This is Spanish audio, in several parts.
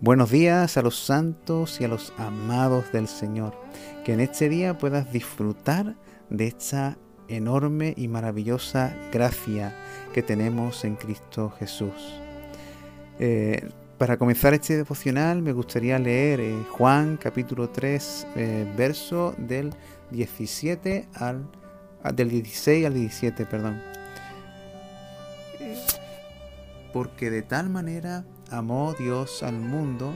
Buenos días a los santos y a los amados del Señor. Que en este día puedas disfrutar de esta enorme y maravillosa gracia que tenemos en Cristo Jesús. Eh, para comenzar este devocional me gustaría leer eh, Juan capítulo 3, eh, verso del 17 al ah, del 16 al 17, perdón. Porque de tal manera amó Dios al mundo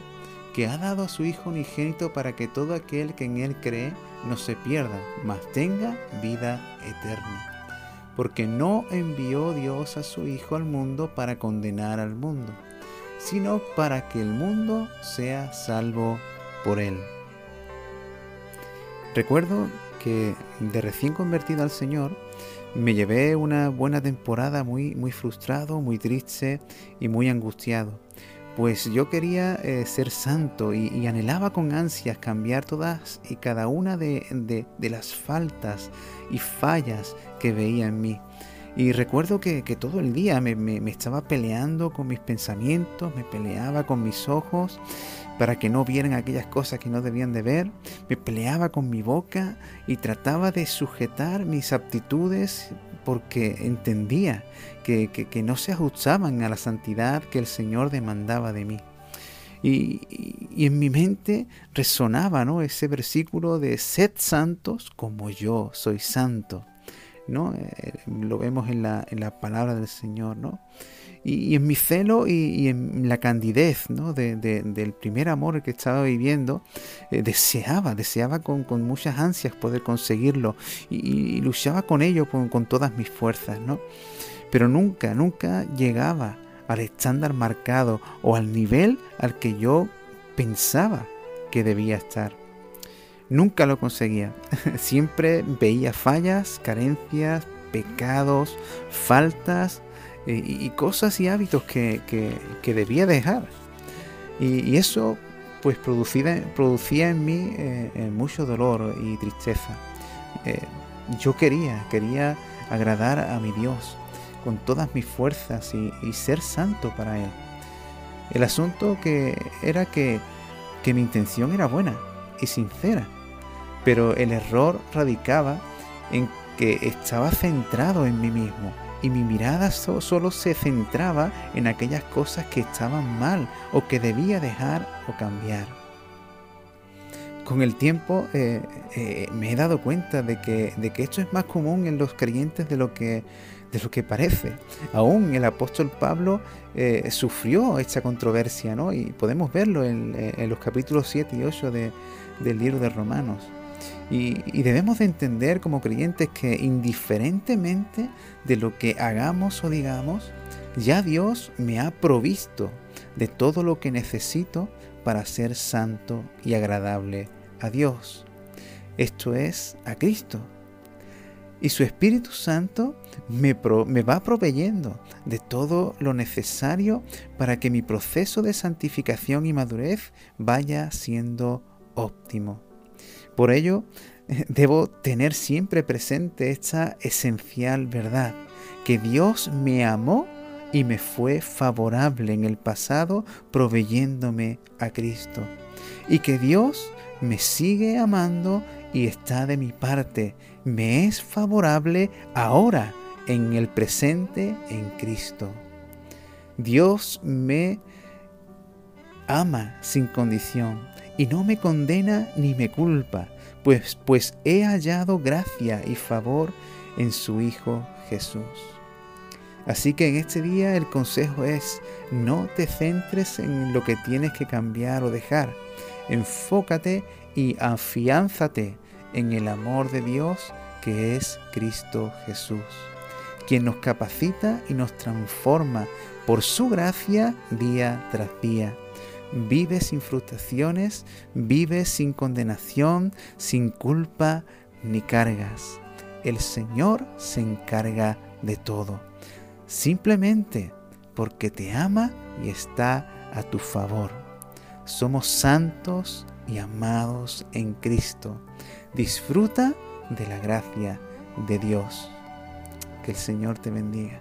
que ha dado a su Hijo unigénito para que todo aquel que en Él cree no se pierda, mas tenga vida eterna. Porque no envió Dios a su Hijo al mundo para condenar al mundo, sino para que el mundo sea salvo por Él. Recuerdo que de recién convertido al Señor, me llevé una buena temporada muy, muy frustrado, muy triste y muy angustiado pues yo quería eh, ser santo y, anhelaba con ansias cambiar todas y cada una de, las faltas y fallas que veía en mí. Y recuerdo que, todo el día me, me, estaba peleando con mis pensamientos, me peleaba con mis ojos para que no vieran aquellas cosas que no debían de ver, me peleaba con mi boca y trataba de sujetar mis aptitudes porque entendía que, no se ajustaban a la santidad que el Señor demandaba de mí. Y, en mi mente resonaba ¿no? ese versículo de sed santos como yo soy santo. ¿No? Eh, lo vemos en la, en la palabra del Señor. ¿no? Y, en mi celo y, en la candidez ¿no? del primer amor que estaba viviendo, eh, deseaba, deseaba con, muchas ansias poder conseguirlo y, luchaba con ello con, con, todas mis fuerzas, ¿no? Pero nunca, nunca llegaba al estándar marcado o al nivel al que yo pensaba que debía estar. Nunca lo conseguía. Siempre veía fallas, carencias, pecados, faltas eh, y, cosas y hábitos que, debía dejar. Y, eso pues producía, producía en mí eh, mucho dolor y tristeza. Eh, yo quería, quería agradar a mi Dios con todas mis fuerzas y, y ser santo para Él. El asunto que era que, que mi intención era buena y sincera, pero el error radicaba en que estaba centrado en mí mismo y mi mirada solo se centraba en aquellas cosas que estaban mal o que debía dejar o cambiar. Con el tiempo eh, eh, me he dado cuenta de que, de que esto es más común en los creyentes de lo que, parece. Aún el apóstol Pablo eh, sufrió esta controversia, ¿no? Y podemos verlo en, los capítulos 7 y 8 del libro de Romanos. Y, debemos de entender como creyentes que indiferentemente de lo que hagamos o digamos, ya Dios me ha provisto de todo lo que necesito para ser santo y agradable a Dios. Esto es a Cristo. Y su Espíritu Santo me, me, va proveyendo de todo lo necesario para que mi proceso de santificación y madurez vaya siendo óptimo. Por ello, debo tener siempre presente esta esencial verdad, que Dios me amó y me fue favorable en el pasado proveyéndome a Cristo. Y que Dios me sigue amando y está de mi parte, me es favorable ahora en el presente en Cristo. Dios me ama sin condición y no me condena ni me culpa, pues, pues he hallado gracia y favor en su Hijo Jesús. Así que en este día el consejo es, no te centres en lo que tienes que cambiar o dejar. Enfócate y afiánzate en el amor de Dios que es Cristo Jesús, quien nos capacita y nos transforma por su gracia día tras día Vive sin frustraciones, vive sin condenación, sin culpa ni cargas. El Señor se encarga de todo. Simplemente porque te ama y está a tu favor. Somos santos y amados en Cristo. Disfruta de la gracia de Dios. Que el Señor te bendiga.